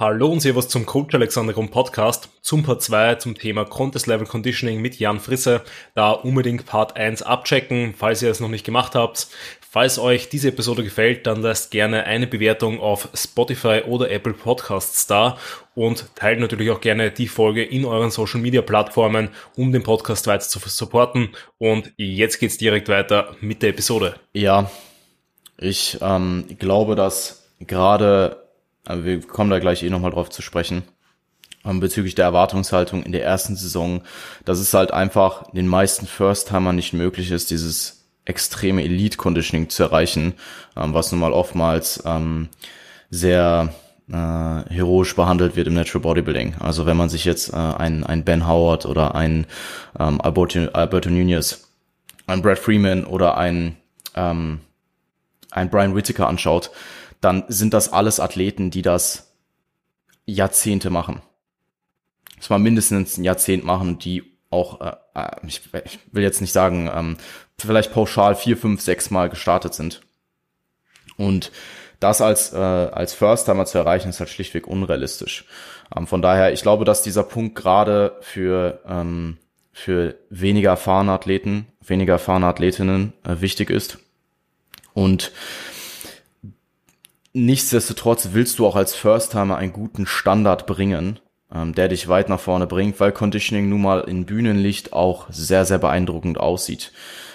Hallo und Servus zum Coach Alexander Grund Podcast, zum Part 2 zum Thema Contest Level Conditioning mit Jan Frisse. Da unbedingt Part 1 abchecken, falls ihr es noch nicht gemacht habt. Falls euch diese Episode gefällt, dann lasst gerne eine Bewertung auf Spotify oder Apple Podcasts da und teilt natürlich auch gerne die Folge in euren Social Media Plattformen, um den Podcast weiter zu supporten. Und jetzt geht's direkt weiter mit der Episode. Ja, ich ähm, glaube, dass gerade aber wir kommen da gleich eh nochmal drauf zu sprechen. Ähm, bezüglich der Erwartungshaltung in der ersten Saison, dass es halt einfach den meisten First-Timer nicht möglich ist, dieses extreme Elite-Conditioning zu erreichen, ähm, was nun mal oftmals ähm, sehr äh, heroisch behandelt wird im Natural Bodybuilding. Also wenn man sich jetzt äh, ein, ein Ben Howard oder ein ähm, Alberto, Alberto Nunez, ein Brad Freeman oder ein, ähm, ein Brian Whittaker anschaut, dann sind das alles Athleten, die das Jahrzehnte machen. Das war mindestens ein Jahrzehnt machen, die auch, äh, äh, ich, ich will jetzt nicht sagen, ähm, vielleicht pauschal vier, fünf, sechs Mal gestartet sind. Und das als, äh, als First-Timer zu erreichen, ist halt schlichtweg unrealistisch. Ähm, von daher, ich glaube, dass dieser Punkt gerade für, ähm, für weniger erfahrene Athleten, weniger erfahrene Athletinnen äh, wichtig ist. Und Nichtsdestotrotz willst du auch als First-Timer einen guten Standard bringen, ähm, der dich weit nach vorne bringt, weil Conditioning nun mal in Bühnenlicht auch sehr, sehr beeindruckend aussieht.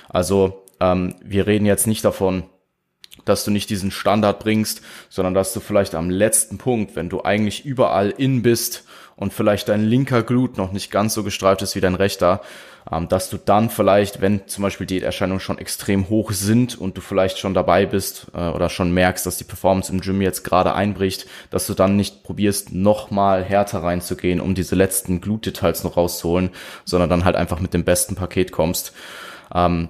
Also ähm, wir reden jetzt nicht davon, dass du nicht diesen Standard bringst, sondern dass du vielleicht am letzten Punkt, wenn du eigentlich überall in bist und vielleicht dein linker Glut noch nicht ganz so gestreift ist wie dein rechter, ähm, dass du dann vielleicht, wenn zum Beispiel die Erscheinungen schon extrem hoch sind und du vielleicht schon dabei bist äh, oder schon merkst, dass die Performance im Gym jetzt gerade einbricht, dass du dann nicht probierst, nochmal härter reinzugehen, um diese letzten Glutdetails noch rauszuholen, sondern dann halt einfach mit dem besten Paket kommst. Ähm,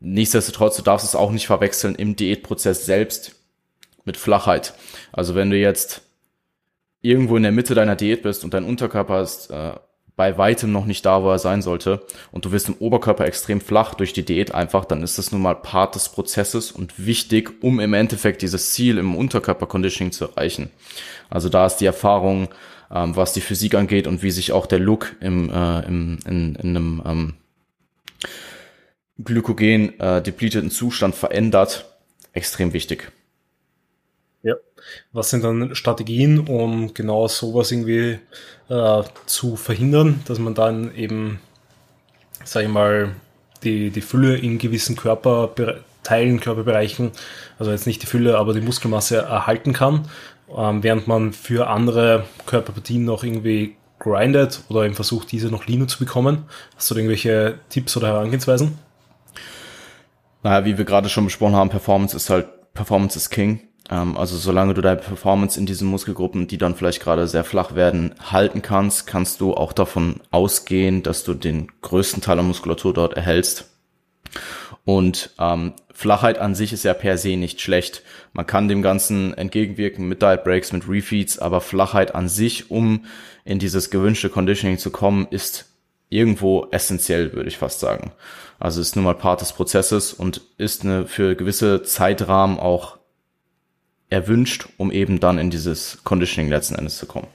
nichtsdestotrotz, du darfst es auch nicht verwechseln im Diätprozess selbst mit Flachheit. Also wenn du jetzt irgendwo in der Mitte deiner Diät bist und dein Unterkörper ist äh, bei weitem noch nicht da, wo er sein sollte und du wirst im Oberkörper extrem flach durch die Diät einfach, dann ist das nun mal Part des Prozesses und wichtig, um im Endeffekt dieses Ziel im Unterkörper-Conditioning zu erreichen. Also da ist die Erfahrung, ähm, was die Physik angeht und wie sich auch der Look im, äh, im, in, in einem ähm, Glykogen äh, depleteten Zustand verändert, extrem wichtig. Was sind dann Strategien, um genau sowas irgendwie äh, zu verhindern, dass man dann eben, sag ich mal, die, die Fülle in gewissen Körperteilen, Körperbereichen, also jetzt nicht die Fülle, aber die Muskelmasse erhalten kann, ähm, während man für andere Körperpartien noch irgendwie grindet oder eben versucht, diese noch leaner zu bekommen. Hast du irgendwelche Tipps oder Herangehensweisen? Naja, wie wir gerade schon besprochen haben, Performance ist halt, Performance ist King. Ähm, also solange du deine Performance in diesen Muskelgruppen, die dann vielleicht gerade sehr flach werden, halten kannst, kannst du auch davon ausgehen, dass du den größten Teil der Muskulatur dort erhältst. Und ähm, Flachheit an sich ist ja per se nicht schlecht. Man kann dem Ganzen entgegenwirken mit Diet Breaks, mit Refeeds, aber Flachheit an sich, um in dieses gewünschte Conditioning zu kommen, ist irgendwo essentiell, würde ich fast sagen. Also ist nun mal Part des Prozesses und ist eine für gewisse Zeitrahmen auch erwünscht, um eben dann in dieses Conditioning letzten Endes zu kommen.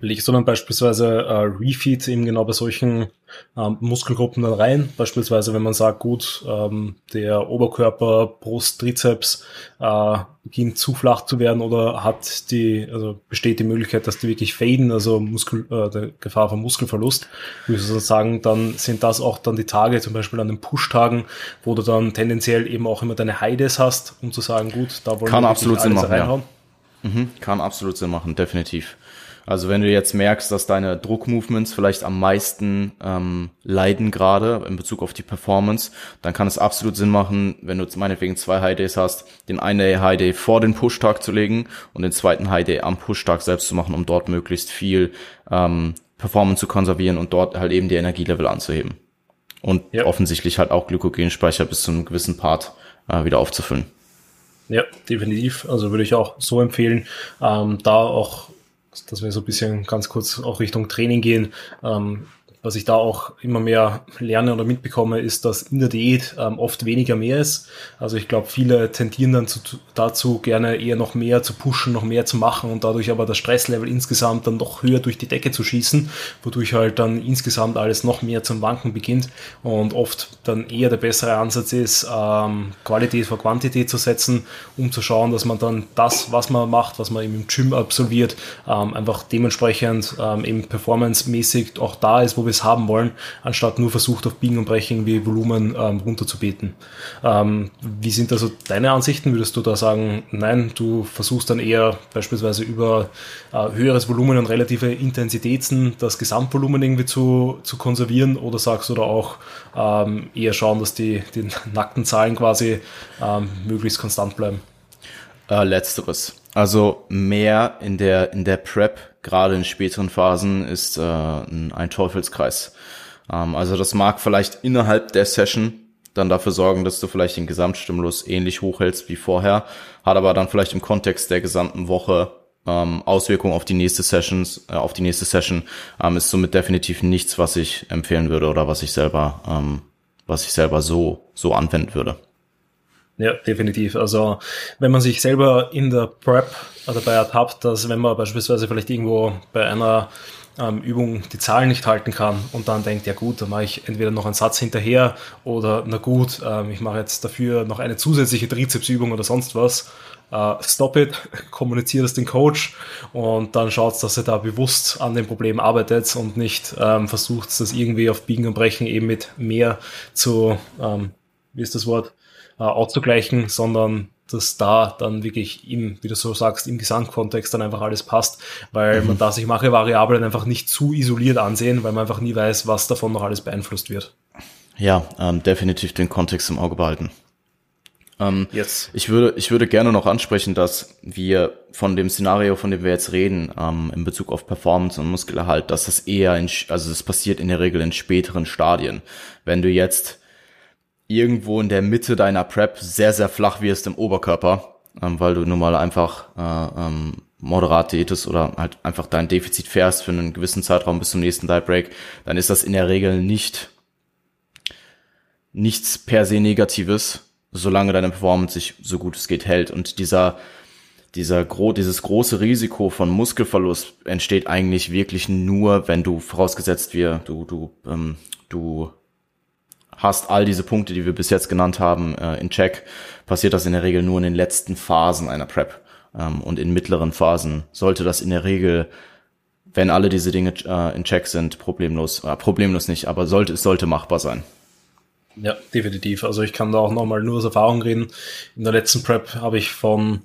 Legst du dann beispielsweise äh, Refeeds eben genau bei solchen ähm, Muskelgruppen dann rein? Beispielsweise, wenn man sagt, gut, ähm, der Oberkörper, Brust, Trizeps äh, beginnt zu flach zu werden oder hat die, also besteht die Möglichkeit, dass die wirklich faden, also Muskel, äh, der Gefahr von Muskelverlust. Würdest du sagen, dann sind das auch dann die Tage, zum Beispiel an den Push-Tagen, wo du dann tendenziell eben auch immer deine Highdays hast, um zu sagen, gut, da wollen Kann wir absolut Sinn machen, reinhauen. Ja. Mhm, kann absolut Sinn machen, definitiv. Also wenn du jetzt merkst, dass deine Druckmovements vielleicht am meisten ähm, leiden gerade in Bezug auf die Performance, dann kann es absolut Sinn machen, wenn du meinetwegen zwei High Days hast, den einen High Day vor den Push-Tag zu legen und den zweiten High Day am Push-Tag selbst zu machen, um dort möglichst viel ähm, Performance zu konservieren und dort halt eben die Energielevel anzuheben. Und ja. offensichtlich halt auch Glykogenspeicher bis zu einem gewissen Part äh, wieder aufzufüllen. Ja, definitiv. Also würde ich auch so empfehlen, ähm, da auch dass wir so ein bisschen ganz kurz auch Richtung Training gehen, ähm, was ich da auch immer mehr lerne oder mitbekomme, ist, dass in der Diät ähm, oft weniger mehr ist. Also ich glaube, viele tendieren dann zu, dazu, gerne eher noch mehr zu pushen, noch mehr zu machen und dadurch aber das Stresslevel insgesamt dann noch höher durch die Decke zu schießen, wodurch halt dann insgesamt alles noch mehr zum Wanken beginnt und oft dann eher der bessere Ansatz ist, ähm, Qualität vor Quantität zu setzen, um zu schauen, dass man dann das, was man macht, was man im Gym absolviert, ähm, einfach dementsprechend ähm, eben performancemäßig auch da ist, wo wir es haben wollen, anstatt nur versucht auf Biegen und Brechen wie Volumen ähm, runterzubeten. Ähm, wie sind also deine Ansichten? Würdest du da sagen, nein, du versuchst dann eher beispielsweise über äh, höheres Volumen und relative Intensitäten das Gesamtvolumen irgendwie zu, zu konservieren oder sagst du da auch ähm, eher schauen, dass die, die nackten Zahlen quasi ähm, möglichst konstant bleiben? Äh, letzteres. Also mehr in der, in der Prep, gerade in späteren Phasen, ist äh, ein Teufelskreis. Ähm, also das mag vielleicht innerhalb der Session dann dafür sorgen, dass du vielleicht den Gesamtstimulus ähnlich hochhältst wie vorher, hat aber dann vielleicht im Kontext der gesamten Woche ähm, Auswirkungen auf die nächste Sessions, äh, auf die nächste Session, ähm, ist somit definitiv nichts, was ich empfehlen würde oder was ich selber, ähm, was ich selber so, so anwenden würde. Ja, definitiv. Also wenn man sich selber in der Prep dabei ertappt, dass wenn man beispielsweise vielleicht irgendwo bei einer ähm, Übung die Zahlen nicht halten kann und dann denkt, ja gut, dann mache ich entweder noch einen Satz hinterher oder na gut, ähm, ich mache jetzt dafür noch eine zusätzliche Trizepsübung oder sonst was. Uh, stop it, kommuniziert es den Coach und dann schaut dass er da bewusst an dem Problem arbeitet und nicht ähm, versucht, das irgendwie auf Biegen und Brechen eben mit mehr zu, ähm, wie ist das Wort, äh, auszugleichen, sondern dass da dann wirklich im, wie du so sagst, im Gesamtkontext dann einfach alles passt, weil mhm. man da sich manche Variablen einfach nicht zu isoliert ansehen, weil man einfach nie weiß, was davon noch alles beeinflusst wird. Ja, ähm, definitiv den Kontext im Auge behalten. Ähm, yes. ich, würde, ich würde gerne noch ansprechen, dass wir von dem Szenario, von dem wir jetzt reden, ähm, in Bezug auf Performance und Muskelerhalt, dass das eher in, also das passiert in der Regel in späteren Stadien. Wenn du jetzt irgendwo in der Mitte deiner Prep sehr, sehr flach wirst im Oberkörper, ähm, weil du nun mal einfach äh, ähm, moderat diätest oder halt einfach dein Defizit fährst für einen gewissen Zeitraum bis zum nächsten Diet Break, dann ist das in der Regel nicht nichts per se Negatives, solange deine Performance sich so gut es geht hält. Und dieser dieser gro dieses große Risiko von Muskelverlust entsteht eigentlich wirklich nur, wenn du vorausgesetzt wir du du ähm, du hast all diese Punkte, die wir bis jetzt genannt haben, äh, in Check, passiert das in der Regel nur in den letzten Phasen einer Prep. Ähm, und in mittleren Phasen sollte das in der Regel, wenn alle diese Dinge äh, in Check sind, problemlos, äh, problemlos nicht, aber sollte, es sollte machbar sein. Ja, definitiv. Also ich kann da auch nochmal nur aus Erfahrung reden. In der letzten Prep habe ich von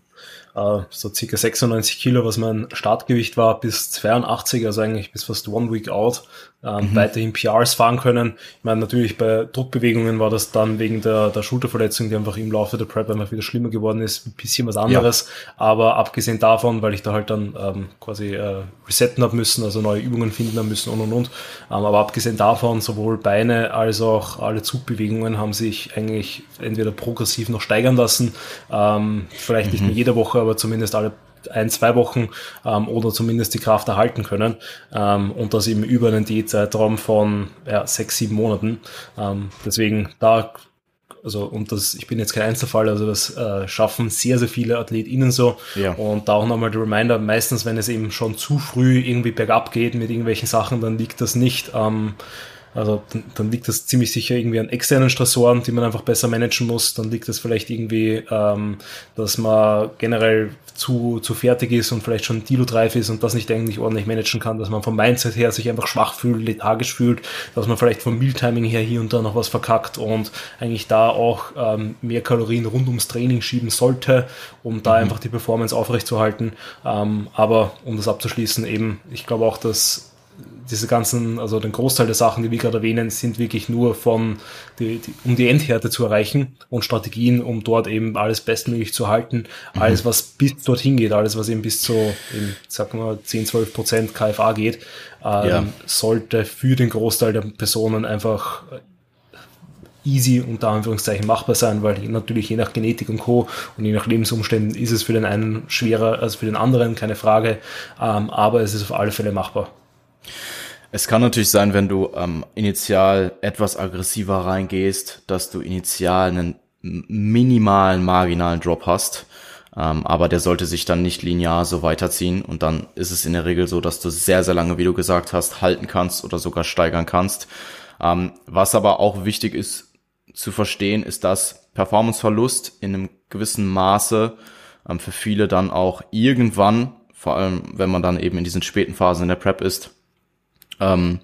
äh, so circa 96 Kilo, was mein Startgewicht war, bis 82, also eigentlich bis fast one week out, ähm, mhm. weiterhin PRs fahren können. Ich meine, natürlich bei Druckbewegungen war das dann wegen der, der Schulterverletzung, die einfach im Laufe der Prep einfach wieder schlimmer geworden ist, ein bisschen was anderes. Ja. Aber abgesehen davon, weil ich da halt dann ähm, quasi äh, resetten habe müssen, also neue Übungen finden haben müssen und und und. Ähm, aber abgesehen davon, sowohl Beine als auch alle Zugbewegungen haben sich eigentlich entweder progressiv noch steigern lassen. Ähm, vielleicht mhm. nicht in jeder Woche, aber zumindest alle ein, zwei Wochen ähm, oder zumindest die Kraft erhalten können ähm, und das eben über einen Diätzeitraum von ja, sechs, sieben Monaten. Ähm, deswegen da also und das, ich bin jetzt kein Einzelfall, also das äh, schaffen sehr, sehr viele AthletInnen so. Ja. Und da auch nochmal der Reminder, meistens, wenn es eben schon zu früh irgendwie bergab geht mit irgendwelchen Sachen, dann liegt das nicht am ähm, also dann, dann liegt das ziemlich sicher irgendwie an externen Stressoren, die man einfach besser managen muss. Dann liegt das vielleicht irgendwie, ähm, dass man generell zu, zu fertig ist und vielleicht schon dilutreif ist und das nicht eigentlich ordentlich managen kann, dass man vom Mindset her sich einfach schwach fühlt, lethargisch fühlt, dass man vielleicht vom Mealtiming her hier und da noch was verkackt und eigentlich da auch ähm, mehr Kalorien rund ums Training schieben sollte, um da mhm. einfach die Performance aufrechtzuerhalten. Ähm, aber um das abzuschließen, eben, ich glaube auch, dass diese ganzen, also den Großteil der Sachen, die wir gerade erwähnen, sind wirklich nur von, die, die, um die Endhärte zu erreichen und Strategien, um dort eben alles bestmöglich zu halten. Mhm. Alles, was bis dorthin geht, alles, was eben bis zu, eben, sagen wir, 10, 12 Prozent KFA geht, ähm, ja. sollte für den Großteil der Personen einfach easy unter Anführungszeichen machbar sein, weil natürlich je nach Genetik und Co. und je nach Lebensumständen ist es für den einen schwerer als für den anderen, keine Frage, ähm, aber es ist auf alle Fälle machbar. Es kann natürlich sein, wenn du ähm, initial etwas aggressiver reingehst, dass du initial einen minimalen marginalen Drop hast. Ähm, aber der sollte sich dann nicht linear so weiterziehen und dann ist es in der Regel so, dass du sehr, sehr lange, wie du gesagt hast, halten kannst oder sogar steigern kannst. Ähm, was aber auch wichtig ist zu verstehen, ist, dass Performanceverlust in einem gewissen Maße ähm, für viele dann auch irgendwann, vor allem wenn man dann eben in diesen späten Phasen in der Prep ist, ähm,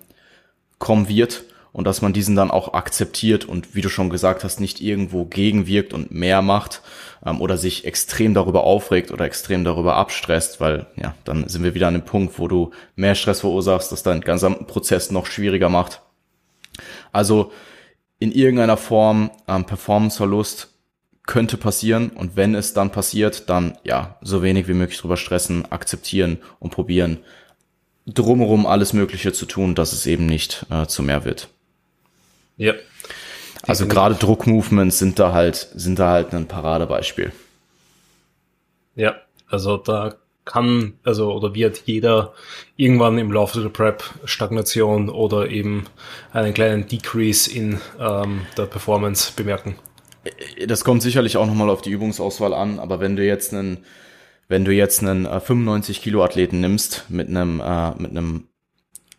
kommen wird und dass man diesen dann auch akzeptiert und wie du schon gesagt hast, nicht irgendwo gegenwirkt und mehr macht ähm, oder sich extrem darüber aufregt oder extrem darüber abstresst, weil ja, dann sind wir wieder an dem Punkt, wo du mehr Stress verursachst, das deinen gesamten Prozess noch schwieriger macht. Also in irgendeiner Form ähm, Performanceverlust könnte passieren und wenn es dann passiert, dann ja, so wenig wie möglich drüber stressen, akzeptieren und probieren, drumherum alles Mögliche zu tun, dass es eben nicht äh, zu mehr wird. Ja. Also gerade Druckmovements sind da halt, sind da halt ein Paradebeispiel. Ja, also da kann, also oder wird jeder irgendwann im Laufe der Prep Stagnation oder eben einen kleinen Decrease in ähm, der Performance bemerken. Das kommt sicherlich auch nochmal auf die Übungsauswahl an, aber wenn du jetzt einen wenn du jetzt einen äh, 95 Kilo Athleten nimmst mit einem äh, mit einem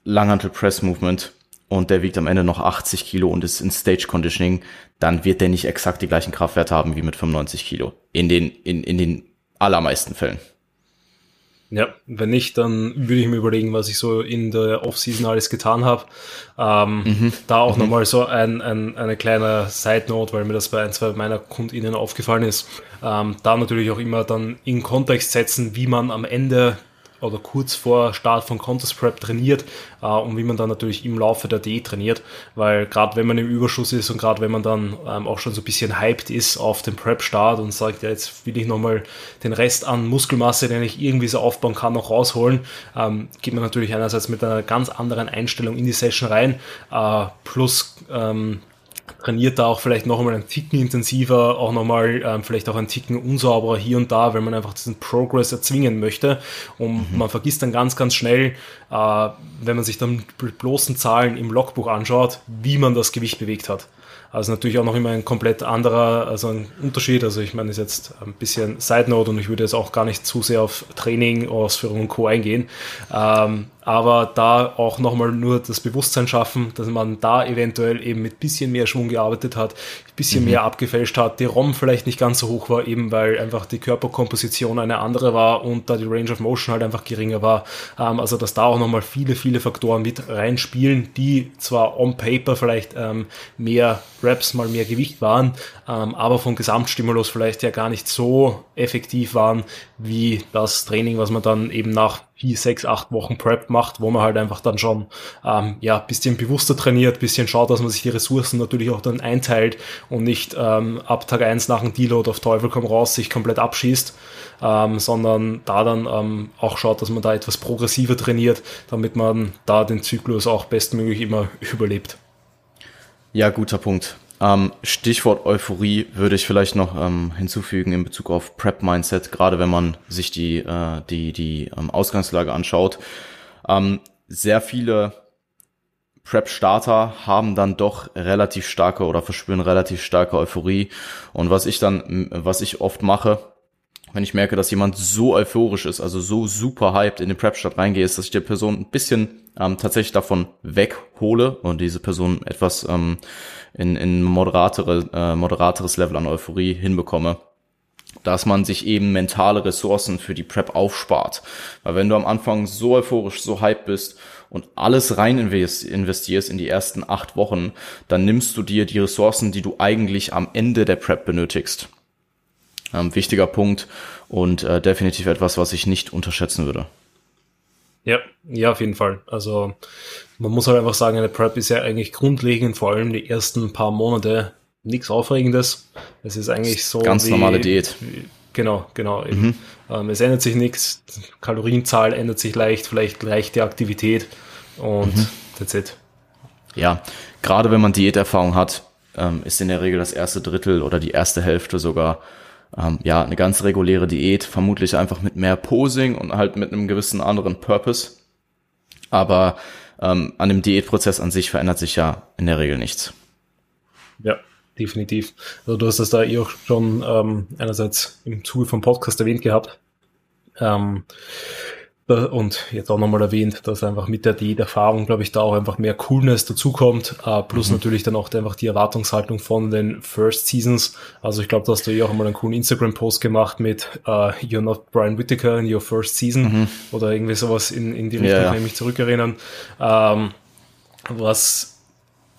Langhantel Press Movement und der wiegt am Ende noch 80 Kilo und ist in Stage Conditioning, dann wird der nicht exakt die gleichen Kraftwerte haben wie mit 95 Kilo. In den in, in den allermeisten Fällen. Ja, wenn nicht, dann würde ich mir überlegen, was ich so in der Offseason alles getan habe. Ähm, mhm. Da auch mhm. nochmal so ein, ein, eine kleine Side-Note, weil mir das bei ein, zwei meiner KundInnen aufgefallen ist. Ähm, da natürlich auch immer dann in Kontext setzen, wie man am Ende oder kurz vor Start von Contest Prep trainiert äh, und wie man dann natürlich im Laufe der D trainiert, weil gerade wenn man im Überschuss ist und gerade wenn man dann ähm, auch schon so ein bisschen hyped ist auf den Prep-Start und sagt, ja, jetzt will ich nochmal den Rest an Muskelmasse, den ich irgendwie so aufbauen kann, noch rausholen, ähm, geht man natürlich einerseits mit einer ganz anderen Einstellung in die Session rein, äh, plus ähm, trainiert da auch vielleicht noch einmal einen Ticken intensiver, auch nochmal ähm, vielleicht auch einen Ticken unsauberer hier und da, weil man einfach diesen Progress erzwingen möchte. Und mhm. man vergisst dann ganz, ganz schnell, äh, wenn man sich dann bloßen Zahlen im Logbuch anschaut, wie man das Gewicht bewegt hat. Also natürlich auch noch immer ein komplett anderer, also ein Unterschied. Also ich meine, ist jetzt ein bisschen Side Note und ich würde jetzt auch gar nicht zu sehr auf Training, Ausführung und Co. eingehen. Ähm, aber da auch nochmal nur das Bewusstsein schaffen, dass man da eventuell eben mit bisschen mehr Schwung gearbeitet hat, bisschen mhm. mehr abgefälscht hat, die ROM vielleicht nicht ganz so hoch war, eben weil einfach die Körperkomposition eine andere war und da die Range of Motion halt einfach geringer war. Ähm, also dass da auch nochmal viele, viele Faktoren mit reinspielen, die zwar on paper vielleicht ähm, mehr Reps, mal mehr Gewicht waren, ähm, aber vom Gesamtstimulus vielleicht ja gar nicht so effektiv waren, wie das Training, was man dann eben nach vier, sechs, acht Wochen Prep macht, wo man halt einfach dann schon ähm, ja bisschen bewusster trainiert, bisschen schaut, dass man sich die Ressourcen natürlich auch dann einteilt und nicht ähm, ab Tag eins nach dem Deload auf Teufel komm raus sich komplett abschießt, ähm, sondern da dann ähm, auch schaut, dass man da etwas progressiver trainiert, damit man da den Zyklus auch bestmöglich immer überlebt. Ja, guter Punkt. Ähm, Stichwort Euphorie würde ich vielleicht noch ähm, hinzufügen in Bezug auf Prep Mindset, gerade wenn man sich die äh, die die ähm, Ausgangslage anschaut. Ähm, sehr viele Prep Starter haben dann doch relativ starke oder verspüren relativ starke Euphorie und was ich dann was ich oft mache, wenn ich merke, dass jemand so euphorisch ist, also so super hyped in den Prep-Start reingehe, ist, dass ich der Person ein bisschen ähm, tatsächlich davon weghole und diese Person etwas ähm, in, in moderatere, äh, moderateres Level an Euphorie hinbekomme dass man sich eben mentale Ressourcen für die Prep aufspart. Weil wenn du am Anfang so euphorisch, so hyped bist und alles rein investierst in die ersten acht Wochen, dann nimmst du dir die Ressourcen, die du eigentlich am Ende der Prep benötigst. Ähm, wichtiger Punkt und äh, definitiv etwas, was ich nicht unterschätzen würde. Ja, ja, auf jeden Fall. Also man muss halt einfach sagen, eine Prep ist ja eigentlich grundlegend, vor allem die ersten paar Monate, nichts Aufregendes. Es ist eigentlich so. Ganz wie, normale Diät. Wie, genau, genau. Mhm. Ähm, es ändert sich nichts, Kalorienzahl ändert sich leicht, vielleicht leichte Aktivität und mhm. that's it. Ja, gerade wenn man Diäterfahrung hat, ähm, ist in der Regel das erste Drittel oder die erste Hälfte sogar ähm, ja, eine ganz reguläre Diät, vermutlich einfach mit mehr Posing und halt mit einem gewissen anderen Purpose. Aber ähm, an dem Diätprozess an sich verändert sich ja in der Regel nichts. Ja, definitiv. Also du hast das da eh auch schon ähm, einerseits im Zuge vom Podcast erwähnt gehabt. Ähm, und jetzt auch nochmal erwähnt, dass einfach mit der Diät-Erfahrung, glaube ich, da auch einfach mehr Coolness dazukommt, äh, plus mhm. natürlich dann auch einfach die Erwartungshaltung von den First Seasons. Also ich glaube, da hast du eh auch einmal einen coolen Instagram-Post gemacht mit uh, You're not Brian Whittaker in your first season mhm. oder irgendwie sowas in, in die Richtung, ja, ja. kann ich mich zurückerinnern. Ähm, was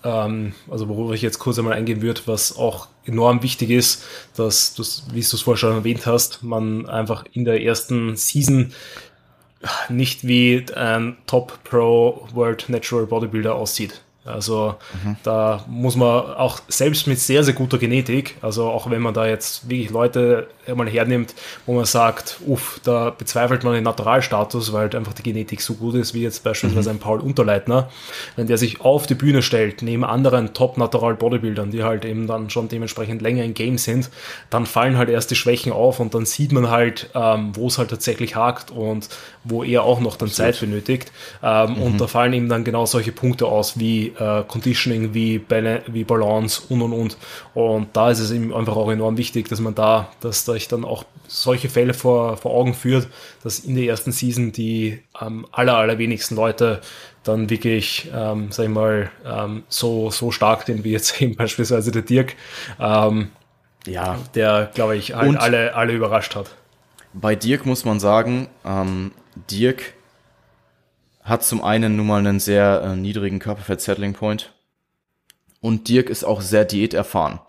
ähm, also worüber ich jetzt kurz einmal eingehen würde, was auch enorm wichtig ist, dass wie du es vorher schon erwähnt hast, man einfach in der ersten Season nicht wie ein Top Pro World Natural Bodybuilder aussieht. Also mhm. da muss man auch selbst mit sehr, sehr guter Genetik, also auch wenn man da jetzt wirklich Leute mal hernimmt, wo man sagt, uff, da bezweifelt man den Naturalstatus, weil halt einfach die Genetik so gut ist, wie jetzt beispielsweise mhm. ein Paul Unterleitner, wenn der sich auf die Bühne stellt, neben anderen Top-Natural-Bodybuildern, die halt eben dann schon dementsprechend länger im Game sind, dann fallen halt erst die Schwächen auf und dann sieht man halt, ähm, wo es halt tatsächlich hakt und wo er auch noch dann Zeit benötigt. Ähm, mhm. Und da fallen eben dann genau solche Punkte aus wie äh, Conditioning, wie, Bal wie Balance und und und. Und da ist es eben einfach auch enorm wichtig, dass man da, dass da ich dann auch solche Fälle vor, vor Augen führt, dass in der ersten Season die ähm, aller, allerwenigsten Leute dann wirklich, ähm, sag ich mal, ähm, so, so stark sind wie jetzt eben beispielsweise der Dirk. Ähm, ja. Der, glaube ich, halt alle, alle überrascht hat. Bei Dirk muss man sagen, ähm, Dirk hat zum einen nun mal einen sehr äh, niedrigen Körperfett-Settling Point und Dirk ist auch sehr diäterfahren.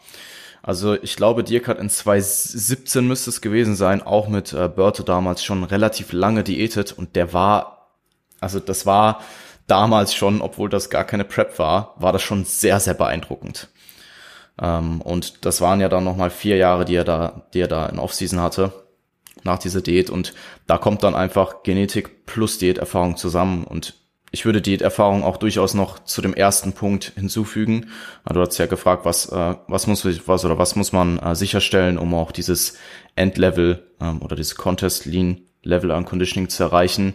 Also ich glaube, Dirk hat in 2017 müsste es gewesen sein, auch mit äh, Berto damals schon relativ lange diätet und der war, also das war damals schon, obwohl das gar keine Prep war, war das schon sehr, sehr beeindruckend. Ähm, und das waren ja dann nochmal vier Jahre, die er da, die er da in Offseason hatte nach dieser Diät und da kommt dann einfach Genetik plus Diäterfahrung zusammen und ich würde Diäterfahrung auch durchaus noch zu dem ersten Punkt hinzufügen. Du hast ja gefragt, was, äh, was muss was oder was muss man äh, sicherstellen, um auch dieses Endlevel ähm, oder dieses Contest Lean Level an Conditioning zu erreichen.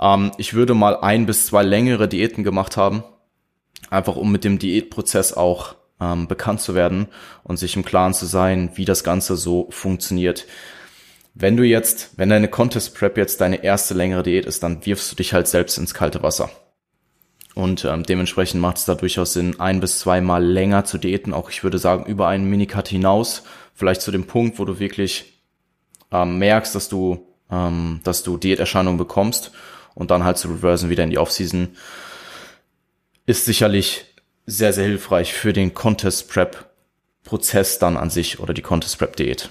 Ähm, ich würde mal ein bis zwei längere Diäten gemacht haben, einfach um mit dem Diätprozess auch ähm, bekannt zu werden und sich im Klaren zu sein, wie das Ganze so funktioniert wenn du jetzt, wenn deine Contest Prep jetzt deine erste längere Diät ist, dann wirfst du dich halt selbst ins kalte Wasser. Und ähm, dementsprechend macht es da durchaus Sinn, ein bis zweimal länger zu diäten. Auch ich würde sagen, über einen Minicut hinaus, vielleicht zu dem Punkt, wo du wirklich ähm, merkst, dass du, ähm, dass du Diäterscheinungen bekommst und dann halt zu reversen wieder in die Offseason, ist sicherlich sehr, sehr hilfreich für den Contest Prep Prozess dann an sich oder die Contest Prep Diät.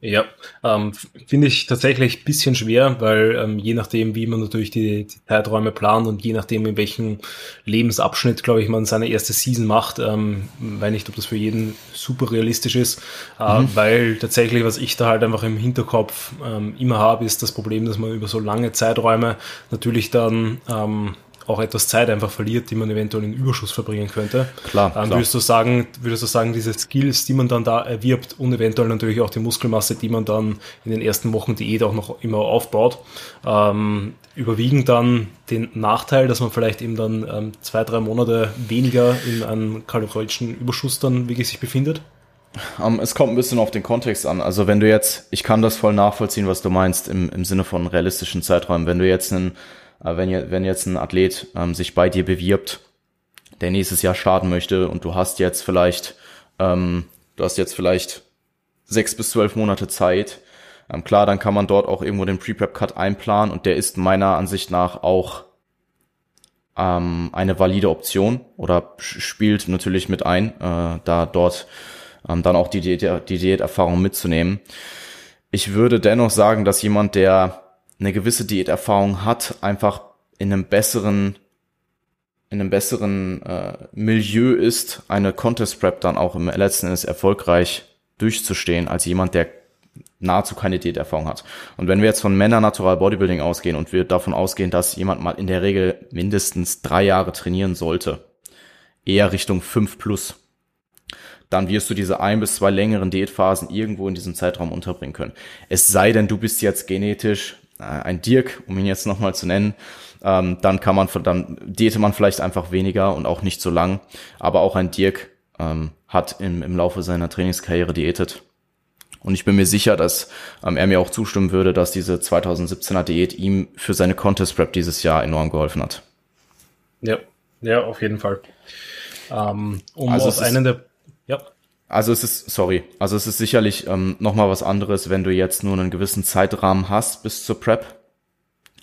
Ja, ähm, finde ich tatsächlich bisschen schwer, weil ähm, je nachdem, wie man natürlich die, die Zeiträume plant und je nachdem, in welchem Lebensabschnitt, glaube ich, man seine erste Season macht, ähm, weiß nicht, ob das für jeden super realistisch ist, äh, mhm. weil tatsächlich, was ich da halt einfach im Hinterkopf ähm, immer habe, ist das Problem, dass man über so lange Zeiträume natürlich dann ähm, auch etwas Zeit einfach verliert, die man eventuell in Überschuss verbringen könnte. Klar. Dann klar. würdest du sagen, würdest du sagen, diese Skills, die man dann da erwirbt und eventuell natürlich auch die Muskelmasse, die man dann in den ersten Wochen Diät auch noch immer aufbaut, ähm, überwiegen dann den Nachteil, dass man vielleicht eben dann ähm, zwei, drei Monate weniger in einem kalorischen Überschuss dann wirklich sich befindet? Um, ähm, es kommt ein bisschen auf den Kontext an. Also wenn du jetzt, ich kann das voll nachvollziehen, was du meinst im, im Sinne von realistischen Zeiträumen. Wenn du jetzt einen äh, wenn, wenn jetzt ein Athlet ähm, sich bei dir bewirbt, der nächstes Jahr starten möchte und du hast jetzt vielleicht, ähm, du hast jetzt vielleicht sechs bis zwölf Monate Zeit, ähm, klar, dann kann man dort auch irgendwo den Pre-Prep-Cut einplanen und der ist meiner Ansicht nach auch ähm, eine valide Option oder spielt natürlich mit ein, äh, da dort ähm, dann auch die, Diät, die Diäterfahrung mitzunehmen. Ich würde dennoch sagen, dass jemand, der eine gewisse Diäterfahrung hat, einfach in einem besseren in einem besseren äh, Milieu ist, eine Contest Prep dann auch im letzten Endes erfolgreich durchzustehen, als jemand, der nahezu keine Diäterfahrung hat. Und wenn wir jetzt von Männer Natural Bodybuilding ausgehen und wir davon ausgehen, dass jemand mal in der Regel mindestens drei Jahre trainieren sollte, eher Richtung fünf plus, dann wirst du diese ein bis zwei längeren Diätphasen irgendwo in diesem Zeitraum unterbringen können. Es sei denn, du bist jetzt genetisch ein Dirk, um ihn jetzt nochmal zu nennen, ähm, dann kann man, dann diete man vielleicht einfach weniger und auch nicht so lang. Aber auch ein Dirk ähm, hat im, im Laufe seiner Trainingskarriere diätet. Und ich bin mir sicher, dass ähm, er mir auch zustimmen würde, dass diese 2017er Diät ihm für seine Contest Prep dieses Jahr enorm geholfen hat. Ja, ja, auf jeden Fall. Ähm, um also aus einen der. Also es ist, sorry, also es ist sicherlich ähm, nochmal was anderes, wenn du jetzt nur einen gewissen Zeitrahmen hast bis zur Prep.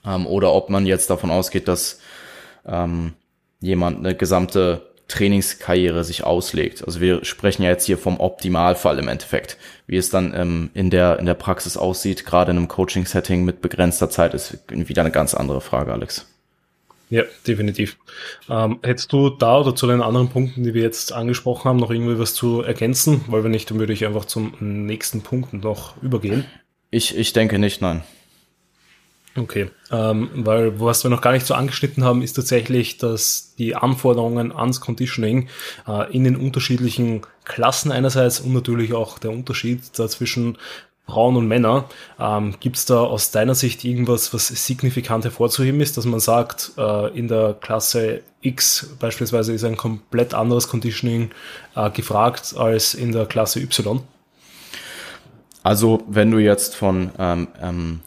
Ähm, oder ob man jetzt davon ausgeht, dass ähm, jemand eine gesamte Trainingskarriere sich auslegt. Also wir sprechen ja jetzt hier vom Optimalfall im Endeffekt. Wie es dann ähm, in, der, in der Praxis aussieht, gerade in einem Coaching-Setting mit begrenzter Zeit, ist wieder eine ganz andere Frage, Alex. Ja, definitiv. Ähm, hättest du da oder zu den anderen Punkten, die wir jetzt angesprochen haben, noch irgendwie was zu ergänzen? Weil wenn nicht, dann würde ich einfach zum nächsten Punkt noch übergehen. Ich, ich denke nicht, nein. Okay, ähm, weil was wir noch gar nicht so angeschnitten haben, ist tatsächlich, dass die Anforderungen ans Conditioning äh, in den unterschiedlichen Klassen einerseits und natürlich auch der Unterschied zwischen Frauen und Männer. Ähm, Gibt es da aus deiner Sicht irgendwas, was signifikant hervorzuheben ist, dass man sagt, äh, in der Klasse X beispielsweise ist ein komplett anderes Conditioning äh, gefragt als in der Klasse Y? Also wenn du jetzt von ähm, ähm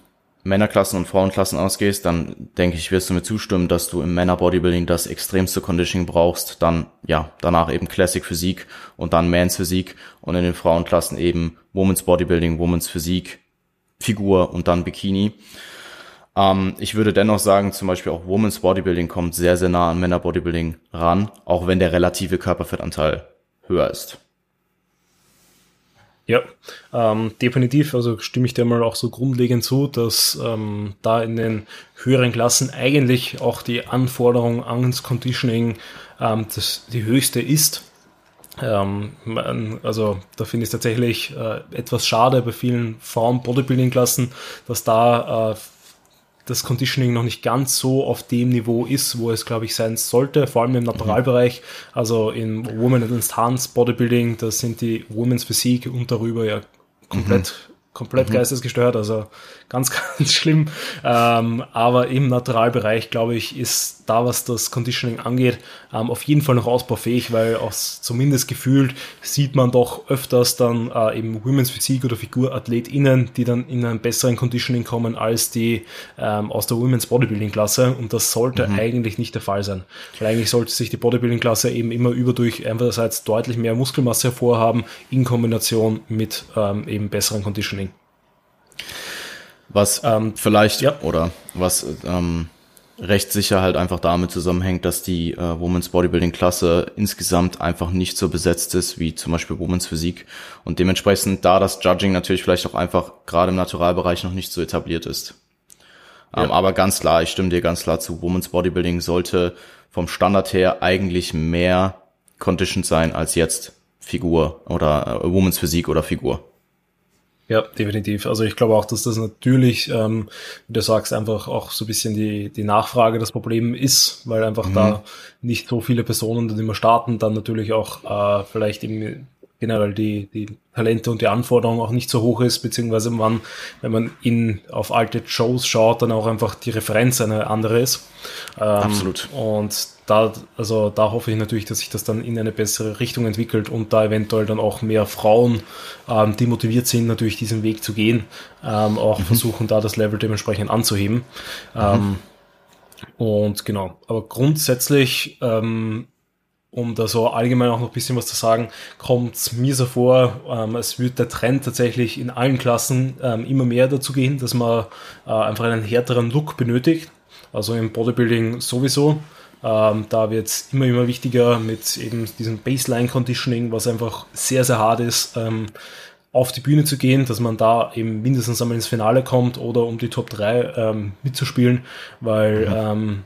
Männerklassen und Frauenklassen ausgehst, dann denke ich, wirst du mir zustimmen, dass du im Männer-Bodybuilding das extremste Conditioning brauchst, dann ja, danach eben Classic Physik und dann Mans Physik und in den Frauenklassen eben Women's Bodybuilding, Women's Physik, Figur und dann Bikini. Ähm, ich würde dennoch sagen, zum Beispiel auch Women's Bodybuilding kommt sehr, sehr nah an Männer Bodybuilding ran, auch wenn der relative Körperfettanteil höher ist. Ja, ähm, definitiv. Also stimme ich dir mal auch so grundlegend zu, dass ähm, da in den höheren Klassen eigentlich auch die Anforderung ans Conditioning ähm, das, die höchste ist. Ähm, also da finde ich es tatsächlich äh, etwas schade bei vielen Frauen-Bodybuilding-Klassen, dass da äh, das Conditioning noch nicht ganz so auf dem Niveau ist, wo es, glaube ich, sein sollte, vor allem im Naturalbereich. Also in Women Hands Bodybuilding, da sind die Women's Physik und darüber ja komplett mhm komplett mhm. geistesgestört, also ganz, ganz schlimm. Ähm, aber im Naturalbereich, glaube ich, ist da, was das Conditioning angeht, ähm, auf jeden Fall noch ausbaufähig, weil auch zumindest gefühlt sieht man doch öfters dann äh, eben Women's Physik oder FigurathletInnen, die dann in einem besseren Conditioning kommen als die ähm, aus der Women's Bodybuilding Klasse und das sollte mhm. eigentlich nicht der Fall sein, weil eigentlich sollte sich die Bodybuilding Klasse eben immer überdurch einerseits deutlich mehr Muskelmasse hervorhaben in Kombination mit ähm, eben besseren Conditioning. Was ähm, vielleicht, ja. oder was ähm, recht sicher halt einfach damit zusammenhängt, dass die äh, Women's Bodybuilding Klasse insgesamt einfach nicht so besetzt ist wie zum Beispiel Women's Physik und dementsprechend da das Judging natürlich vielleicht auch einfach gerade im Naturalbereich noch nicht so etabliert ist. Ähm, ja. Ähm, aber ganz klar, ich stimme dir ganz klar zu, Women's Bodybuilding sollte vom Standard her eigentlich mehr conditioned sein als jetzt Figur oder äh, Women's Physik oder Figur. Ja, definitiv. Also ich glaube auch, dass das natürlich, ähm, wie du sagst, einfach auch so ein bisschen die, die Nachfrage das Problem ist, weil einfach mhm. da nicht so viele Personen dann immer starten, dann natürlich auch äh, vielleicht im generell die, die Talente und die Anforderungen auch nicht so hoch ist, beziehungsweise man, wenn man in, auf alte Shows schaut, dann auch einfach die Referenz eine andere ist. Ähm, Absolut. Und da, also da hoffe ich natürlich, dass sich das dann in eine bessere Richtung entwickelt und da eventuell dann auch mehr Frauen, ähm, die motiviert sind, natürlich diesen Weg zu gehen, ähm, auch mhm. versuchen, da das Level dementsprechend anzuheben. Mhm. Ähm, und genau, aber grundsätzlich ähm, um da so allgemein auch noch ein bisschen was zu sagen, kommt mir so vor, ähm, es wird der Trend tatsächlich in allen Klassen ähm, immer mehr dazu gehen, dass man äh, einfach einen härteren Look benötigt. Also im Bodybuilding sowieso. Ähm, da wird es immer, immer wichtiger mit eben diesem Baseline-Conditioning, was einfach sehr, sehr hart ist, ähm, auf die Bühne zu gehen, dass man da eben mindestens einmal ins Finale kommt oder um die Top 3 ähm, mitzuspielen, weil mhm. ähm,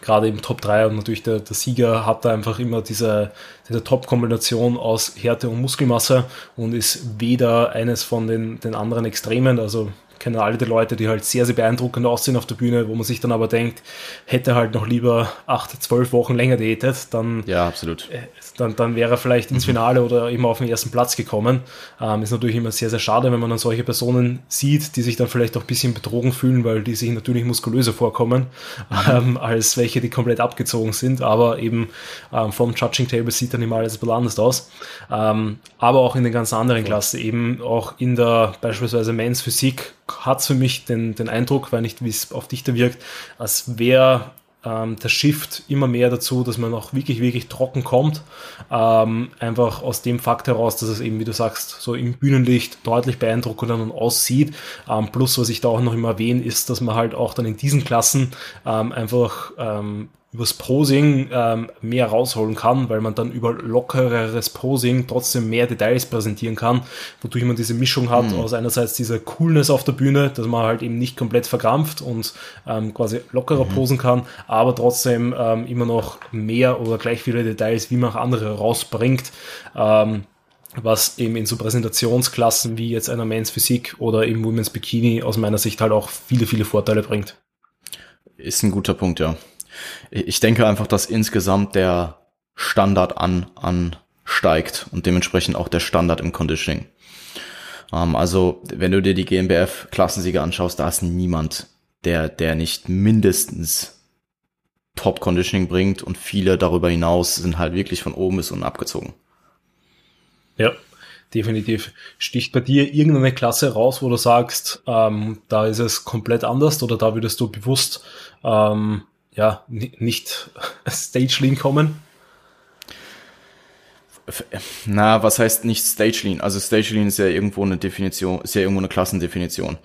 gerade im Top 3 und natürlich der, der Sieger hat da einfach immer diese, diese Top-Kombination aus Härte und Muskelmasse und ist weder eines von den, den anderen Extremen, also kennen alle die Leute, die halt sehr, sehr beeindruckend aussehen auf der Bühne, wo man sich dann aber denkt, hätte halt noch lieber acht, zwölf Wochen länger datet, dann, ja, absolut. Äh, dann, dann wäre er vielleicht ins Finale oder immer auf den ersten Platz gekommen. Ähm, ist natürlich immer sehr, sehr schade, wenn man dann solche Personen sieht, die sich dann vielleicht auch ein bisschen betrogen fühlen, weil die sich natürlich muskulöser vorkommen, mhm. ähm, als welche, die komplett abgezogen sind. Aber eben ähm, vom Judging Table sieht dann immer alles ein bisschen anders aus. Ähm, aber auch in den ganz anderen Klassen, eben auch in der beispielsweise Men's Physik hat für mich den, den Eindruck, weil nicht wie es auf dich da wirkt, als wäre ähm, der Shift immer mehr dazu, dass man auch wirklich, wirklich trocken kommt. Ähm, einfach aus dem Fakt heraus, dass es eben, wie du sagst, so im Bühnenlicht deutlich beeindruckender dann aussieht. Ähm, plus, was ich da auch noch immer erwähne, ist, dass man halt auch dann in diesen Klassen ähm, einfach ähm, übers Posing ähm, mehr rausholen kann, weil man dann über lockereres Posing trotzdem mehr Details präsentieren kann, wodurch man diese Mischung hat mhm. aus einerseits dieser Coolness auf der Bühne, dass man halt eben nicht komplett verkrampft und ähm, quasi lockerer mhm. posen kann, aber trotzdem ähm, immer noch mehr oder gleich viele Details, wie man auch andere rausbringt. Ähm, was eben in so Präsentationsklassen wie jetzt einer Men's Physik oder im Women's Bikini aus meiner Sicht halt auch viele, viele Vorteile bringt. Ist ein guter Punkt, ja ich denke einfach, dass insgesamt der Standard an, ansteigt und dementsprechend auch der Standard im Conditioning. Ähm, also, wenn du dir die GmbF Klassensieger anschaust, da ist niemand, der, der nicht mindestens Top Conditioning bringt und viele darüber hinaus sind halt wirklich von oben bis unten abgezogen. Ja, definitiv. Sticht bei dir irgendeine Klasse raus, wo du sagst, ähm, da ist es komplett anders oder da würdest du bewusst ähm, ja, nicht Stage kommen? Na, was heißt nicht Stage? Also Stage ist ja irgendwo eine Definition, ist ja irgendwo eine Klassendefinition.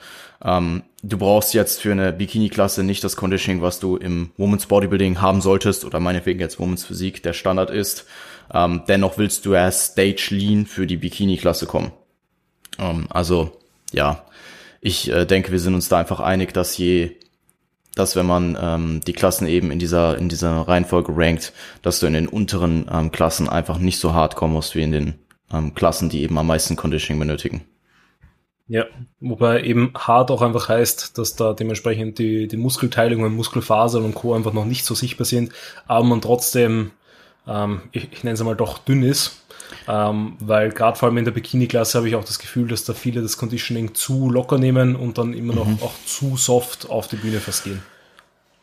Ähm, du brauchst jetzt für eine Bikini-Klasse nicht das Conditioning, was du im Women's Bodybuilding haben solltest oder meinetwegen jetzt Women's Physik der Standard ist. Ähm, dennoch willst du erst Stage für die Bikini-Klasse kommen. Ähm, also, ja, ich äh, denke, wir sind uns da einfach einig, dass je dass wenn man ähm, die Klassen eben in dieser in dieser Reihenfolge rankt, dass du in den unteren ähm, Klassen einfach nicht so hart kommen musst wie in den ähm, Klassen, die eben am meisten Conditioning benötigen. Ja, wobei eben hart auch einfach heißt, dass da dementsprechend die, die Muskelteilungen, Muskelfasern und Co. einfach noch nicht so sichtbar sind, aber man trotzdem, ähm, ich, ich nenne es mal doch dünn ist, ähm, weil gerade vor allem in der Bikini-Klasse habe ich auch das Gefühl, dass da viele das Conditioning zu locker nehmen und dann immer noch mhm. auch zu soft auf die Bühne fast gehen.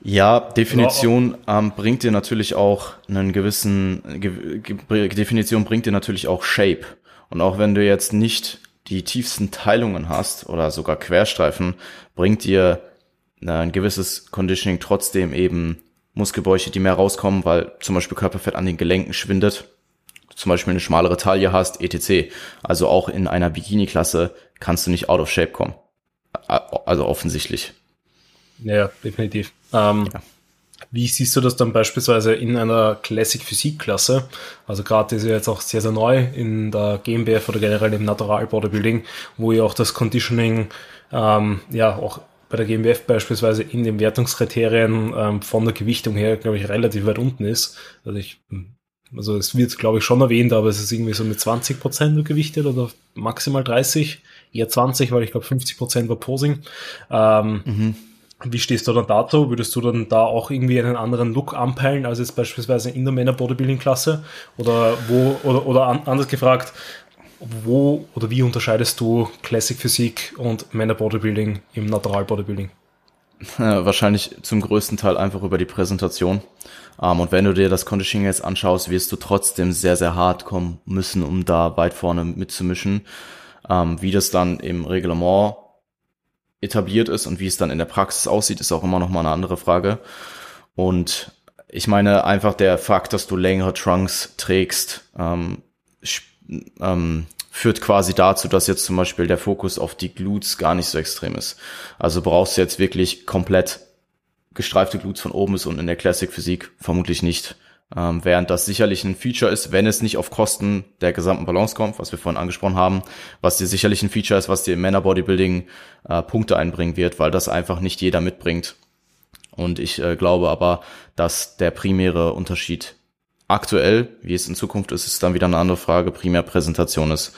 Ja, Definition ähm, bringt dir natürlich auch einen gewissen, ge, ge, Definition bringt dir natürlich auch Shape. Und auch wenn du jetzt nicht die tiefsten Teilungen hast oder sogar Querstreifen, bringt dir äh, ein gewisses Conditioning trotzdem eben Muskelbäuche, die mehr rauskommen, weil zum Beispiel Körperfett an den Gelenken schwindet zum Beispiel eine schmalere Taille hast, etc. Also auch in einer Bikini-Klasse kannst du nicht out of shape kommen. Also offensichtlich. Ja, definitiv. Ähm, ja. Wie siehst du das dann beispielsweise in einer Classic Physik-Klasse? Also gerade ist ja jetzt auch sehr, sehr neu in der GmbF oder generell im Natural Bodybuilding, wo ja auch das Conditioning ähm, ja auch bei der GmbF beispielsweise in den Wertungskriterien ähm, von der Gewichtung her, glaube ich, relativ weit unten ist. Also ich also es wird, glaube ich, schon erwähnt, aber es ist irgendwie so mit 20 Prozent gewichtet oder maximal 30, eher 20, weil ich glaube 50 Prozent war Posing. Ähm, mhm. Wie stehst du dann dazu? Würdest du dann da auch irgendwie einen anderen Look anpeilen als jetzt beispielsweise in der Männer Bodybuilding Klasse? Oder wo, oder, oder anders gefragt, wo oder wie unterscheidest du Classic Physik und Männer Bodybuilding im Natural Bodybuilding? Ja, wahrscheinlich zum größten Teil einfach über die Präsentation. Um, ähm, und wenn du dir das Conditioning jetzt anschaust, wirst du trotzdem sehr, sehr hart kommen müssen, um da weit vorne mitzumischen. Um, ähm, wie das dann im Reglement etabliert ist und wie es dann in der Praxis aussieht, ist auch immer noch mal eine andere Frage. Und ich meine einfach der Fakt, dass du längere Trunks trägst, ähm, ähm, führt quasi dazu, dass jetzt zum Beispiel der Fokus auf die Glutes gar nicht so extrem ist. Also brauchst du jetzt wirklich komplett gestreifte Glutes von oben bis unten in der Classic Physik vermutlich nicht. Ähm, während das sicherlich ein Feature ist, wenn es nicht auf Kosten der gesamten Balance kommt, was wir vorhin angesprochen haben, was dir sicherlich ein Feature ist, was dir im Männer Bodybuilding äh, Punkte einbringen wird, weil das einfach nicht jeder mitbringt. Und ich äh, glaube aber, dass der primäre Unterschied aktuell, wie es in Zukunft ist, ist dann wieder eine andere Frage, primär Präsentation ist.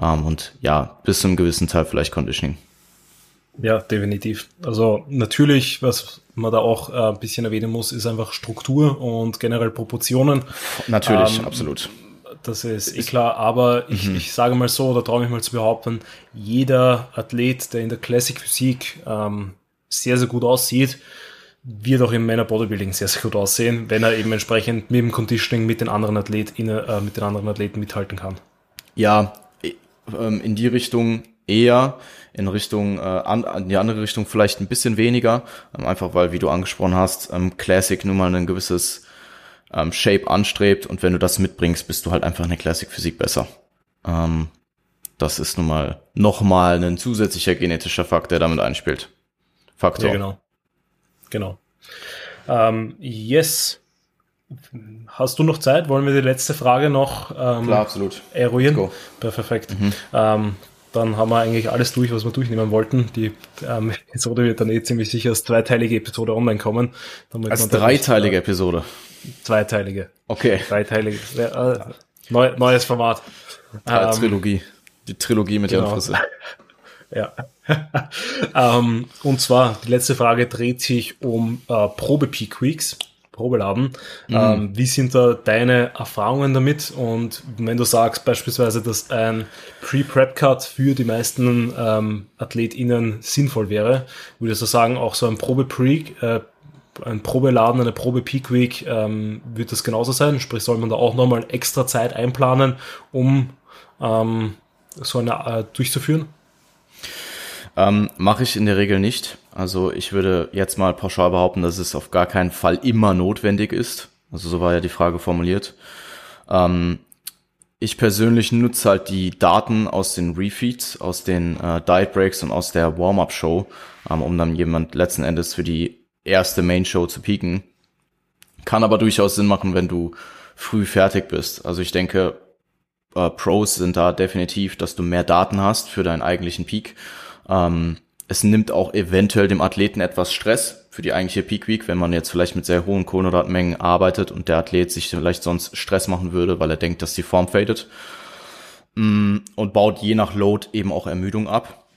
Ähm, und ja, bis zu einem gewissen Teil vielleicht Conditioning. Ja, definitiv. Also natürlich, was man da auch äh, ein bisschen erwähnen muss, ist einfach Struktur und generell Proportionen. Natürlich, ähm, absolut. Das ist eh klar, aber ich, mhm. ich sage mal so, oder traue mich mal zu behaupten, jeder Athlet, der in der Classic Physik ähm, sehr, sehr gut aussieht, wird auch im Männer Bodybuilding sehr, sehr gut aussehen, wenn er eben entsprechend mit dem Conditioning mit den anderen Athleten, äh, mit den anderen Athleten mithalten kann. Ja, ähm, in die Richtung eher, in Richtung, äh, an, in die andere Richtung vielleicht ein bisschen weniger, ähm, einfach weil, wie du angesprochen hast, ähm, Classic nun mal ein gewisses ähm, Shape anstrebt und wenn du das mitbringst, bist du halt einfach in der Classic Physik besser. Ähm, das ist nun mal nochmal ein zusätzlicher genetischer Fakt, der damit einspielt. Faktor. Ja, genau. Genau. Ähm, yes. Hast du noch Zeit? Wollen wir die letzte Frage noch ähm, Klar, absolut. eruieren? Perfekt. Mhm. Ähm, dann haben wir eigentlich alles durch, was wir durchnehmen wollten. Die ähm, Episode wird dann eh ziemlich sicher als zweiteilige Episode online kommen. Als dreiteilige nicht, äh, Episode? Zweiteilige. Okay. Dreiteilige. Äh, neu, neues Format. Ähm, Trilogie. Die Trilogie mit genau. Jan Frisse. Ja. ähm, und zwar, die letzte Frage dreht sich um äh, Probe-Peak Weeks. Probeladen. Mhm. Ähm, wie sind da deine Erfahrungen damit? Und wenn du sagst beispielsweise, dass ein Pre-Prep-Cut für die meisten ähm, AthletInnen sinnvoll wäre, würdest du sagen, auch so ein Probe-Pre, äh, ein Probeladen, eine Probe-Peak Week, ähm, wird das genauso sein? Sprich, soll man da auch nochmal extra Zeit einplanen, um ähm, so eine äh, durchzuführen? Ähm, Mache ich in der Regel nicht. Also ich würde jetzt mal pauschal behaupten, dass es auf gar keinen Fall immer notwendig ist. Also so war ja die Frage formuliert. Ähm, ich persönlich nutze halt die Daten aus den Refeeds, aus den äh, Diet Breaks und aus der Warm-Up-Show, ähm, um dann jemand letzten Endes für die erste Main-Show zu pieken. Kann aber durchaus Sinn machen, wenn du früh fertig bist. Also ich denke, äh, Pros sind da definitiv, dass du mehr Daten hast für deinen eigentlichen Peak ähm, es nimmt auch eventuell dem Athleten etwas Stress für die eigentliche Peak Week, wenn man jetzt vielleicht mit sehr hohen Kohlenhydratmengen arbeitet und der Athlet sich vielleicht sonst Stress machen würde, weil er denkt, dass die Form fadet. Mm, und baut je nach Load eben auch Ermüdung ab.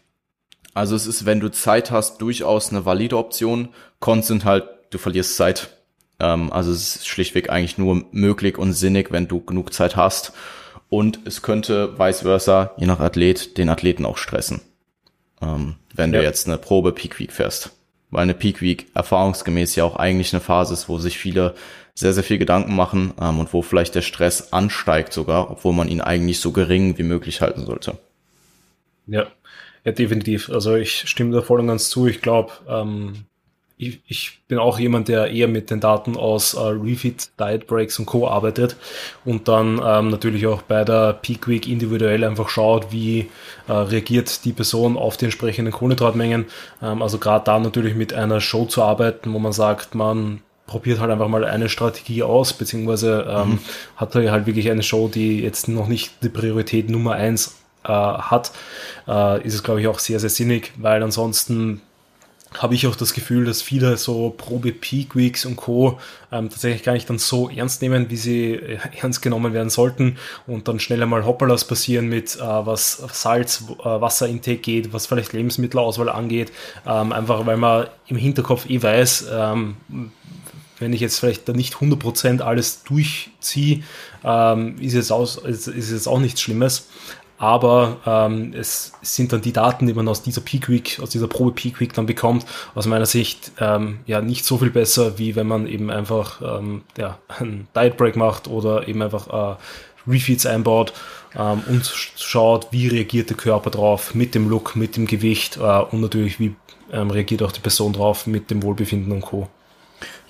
Also es ist, wenn du Zeit hast, durchaus eine valide Option. Cons sind halt, du verlierst Zeit. Ähm, also es ist schlichtweg eigentlich nur möglich und sinnig, wenn du genug Zeit hast. Und es könnte vice versa, je nach Athlet, den Athleten auch stressen ähm, wenn ja. du jetzt eine Probe Peak Week fährst. Weil eine Peak Week erfahrungsgemäß ja auch eigentlich eine Phase ist, wo sich viele sehr, sehr viel Gedanken machen ähm, und wo vielleicht der Stress ansteigt sogar, obwohl man ihn eigentlich so gering wie möglich halten sollte. Ja, ja, definitiv. Also ich stimme da voll und ganz zu. Ich glaube, ähm, ich, ich bin auch jemand, der eher mit den Daten aus äh, Refit, Diet Breaks und Co. arbeitet und dann ähm, natürlich auch bei der Peak Week individuell einfach schaut, wie äh, reagiert die Person auf die entsprechenden Kohlenhydratmengen. Ähm, also gerade da natürlich mit einer Show zu arbeiten, wo man sagt, man probiert halt einfach mal eine Strategie aus, beziehungsweise ähm, mhm. hat halt wirklich eine Show, die jetzt noch nicht die Priorität Nummer eins äh, hat, äh, ist es, glaube ich, auch sehr, sehr sinnig, weil ansonsten habe ich auch das Gefühl, dass viele so Probe Peak Weeks und Co. Ähm, tatsächlich gar nicht dann so ernst nehmen, wie sie äh, ernst genommen werden sollten und dann schnell einmal Hoppalas passieren mit äh, was Salz, äh, Wasserintake geht, was vielleicht Lebensmittelauswahl angeht, ähm, einfach weil man im Hinterkopf eh weiß, ähm, wenn ich jetzt vielleicht da nicht 100% alles durchziehe, ähm, ist, es auch, ist, ist es auch nichts Schlimmes aber ähm, es sind dann die Daten, die man aus dieser Peak Week, aus dieser Probe Peak Week dann bekommt, aus meiner Sicht ähm, ja nicht so viel besser, wie wenn man eben einfach ähm, ja, einen Diet Break macht oder eben einfach äh, Refeeds einbaut ähm, und schaut, wie reagiert der Körper drauf mit dem Look, mit dem Gewicht äh, und natürlich, wie ähm, reagiert auch die Person drauf mit dem Wohlbefinden und Co.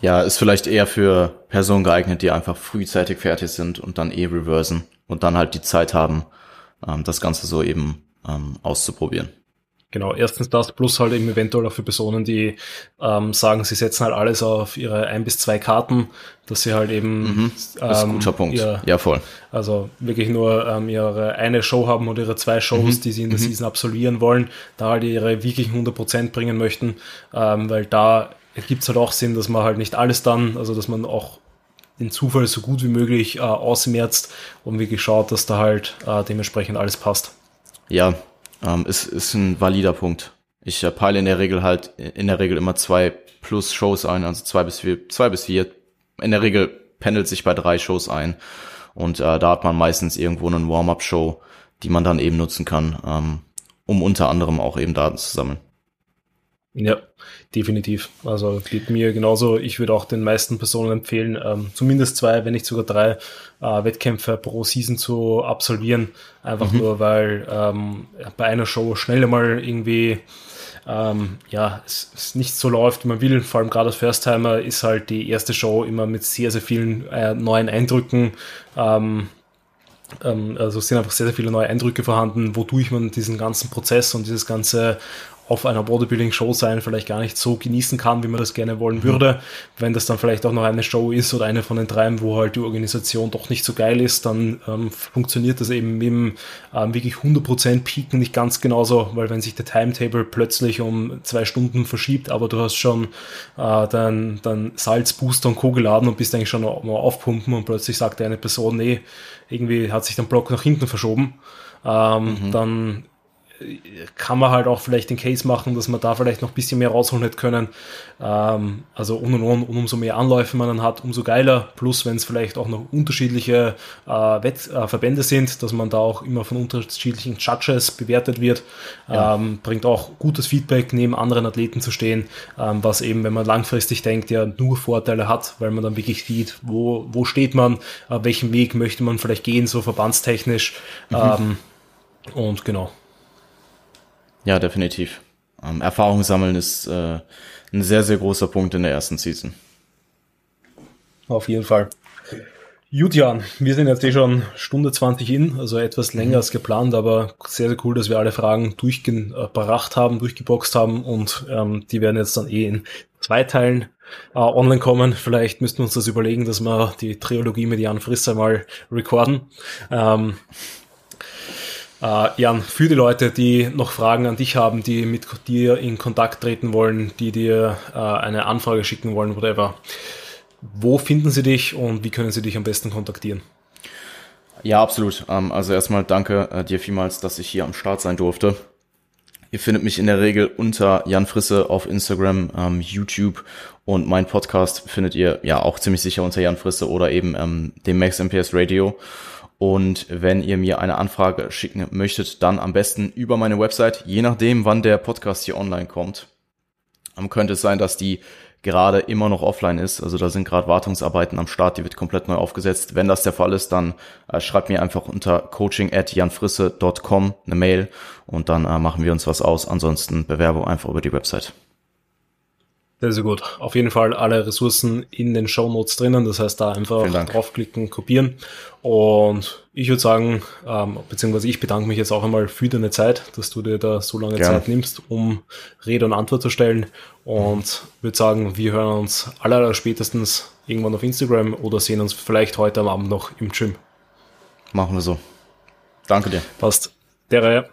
Ja, ist vielleicht eher für Personen geeignet, die einfach frühzeitig fertig sind und dann eh reversen und dann halt die Zeit haben, ähm, das Ganze so eben ähm, auszuprobieren. Genau, erstens das, plus halt eben eventuell auch für Personen, die ähm, sagen, sie setzen halt alles auf ihre ein bis zwei Karten, dass sie halt eben mhm, das ist ein guter ähm, Punkt. Ihr, ja, voll. Also wirklich nur ähm, ihre eine Show haben oder ihre zwei Shows, mhm. die sie in der mhm. Season absolvieren wollen, da halt ihre wirklichen 100% bringen möchten, ähm, weil da gibt's halt auch Sinn, dass man halt nicht alles dann, also dass man auch den Zufall so gut wie möglich äh, ausmerzt und wirklich schaut, dass da halt äh, dementsprechend alles passt. Ja, ähm, ist, ist ein valider Punkt. Ich äh, peile in der Regel halt in der Regel immer zwei plus Shows ein, also zwei bis vier, zwei bis vier. In der Regel pendelt sich bei drei Shows ein und äh, da hat man meistens irgendwo einen Warm-up-Show, die man dann eben nutzen kann, ähm, um unter anderem auch eben Daten zu sammeln. Ja, definitiv. Also geht mir genauso. Ich würde auch den meisten Personen empfehlen, ähm, zumindest zwei, wenn nicht sogar drei äh, Wettkämpfe pro Season zu absolvieren. Einfach mhm. nur, weil ähm, bei einer Show schnell mal irgendwie ähm, ja, es, es, nicht so läuft, wie man will. Vor allem gerade als First-Timer ist halt die erste Show immer mit sehr, sehr vielen äh, neuen Eindrücken. Ähm, ähm also es sind einfach sehr, sehr viele neue Eindrücke vorhanden, wodurch man diesen ganzen Prozess und dieses ganze auf einer Bodybuilding-Show sein vielleicht gar nicht so genießen kann, wie man das gerne wollen würde. Wenn das dann vielleicht auch noch eine Show ist oder eine von den dreien, wo halt die Organisation doch nicht so geil ist, dann ähm, funktioniert das eben mit dem ähm, wirklich 100% Peaken nicht ganz genauso, weil wenn sich der Timetable plötzlich um zwei Stunden verschiebt, aber du hast schon äh, dein, dein Salzbooster und Co. geladen und bist eigentlich schon mal aufpumpen und plötzlich sagt eine Person, nee, irgendwie hat sich dein Block nach hinten verschoben, ähm, mhm. dann kann man halt auch vielleicht den Case machen, dass man da vielleicht noch ein bisschen mehr rausholen hätte können. Ähm, also und, und, und, und umso mehr Anläufe man dann hat, umso geiler. Plus, wenn es vielleicht auch noch unterschiedliche äh, Wett äh, Verbände sind, dass man da auch immer von unterschiedlichen Judges bewertet wird, ja. ähm, bringt auch gutes Feedback, neben anderen Athleten zu stehen, ähm, was eben, wenn man langfristig denkt, ja nur Vorteile hat, weil man dann wirklich sieht, wo, wo steht man, äh, welchen Weg möchte man vielleicht gehen, so verbandstechnisch. Mhm. Ähm, und genau. Ja, definitiv. Ähm, Erfahrung sammeln ist äh, ein sehr, sehr großer Punkt in der ersten Season. Auf jeden Fall. Gut, Jan, wir sind jetzt eh schon Stunde 20 in, also etwas länger mhm. als geplant, aber sehr, sehr cool, dass wir alle Fragen durchgebracht haben, durchgeboxt haben und ähm, die werden jetzt dann eh in zwei Teilen äh, online kommen. Vielleicht müssten wir uns das überlegen, dass wir die Trilogie mit Jan Frisser mal recorden. Ähm, Uh, Jan, für die Leute, die noch Fragen an dich haben, die mit dir in Kontakt treten wollen, die dir uh, eine Anfrage schicken wollen, whatever, wo finden sie dich und wie können sie dich am besten kontaktieren? Ja, absolut. Ähm, also erstmal danke uh, dir vielmals, dass ich hier am Start sein durfte. Ihr findet mich in der Regel unter Jan Frisse auf Instagram, ähm, YouTube und mein Podcast findet ihr ja auch ziemlich sicher unter Jan Frisse oder eben ähm, dem Max MPS Radio. Und wenn ihr mir eine Anfrage schicken möchtet, dann am besten über meine Website, je nachdem, wann der Podcast hier online kommt. Dann könnte es sein, dass die gerade immer noch offline ist. Also da sind gerade Wartungsarbeiten am Start, die wird komplett neu aufgesetzt. Wenn das der Fall ist, dann äh, schreibt mir einfach unter coaching at janfrisse.com eine Mail und dann äh, machen wir uns was aus. Ansonsten Bewerbung einfach über die Website. Sehr, sehr gut. Auf jeden Fall alle Ressourcen in den Show Notes drinnen. Das heißt, da einfach draufklicken, kopieren. Und ich würde sagen, ähm, beziehungsweise ich bedanke mich jetzt auch einmal für deine Zeit, dass du dir da so lange Gerne. Zeit nimmst, um Rede und Antwort zu stellen. Und würde sagen, wir hören uns aller, spätestens irgendwann auf Instagram oder sehen uns vielleicht heute am Abend noch im Gym. Machen wir so. Danke dir. Passt. Der Reihe.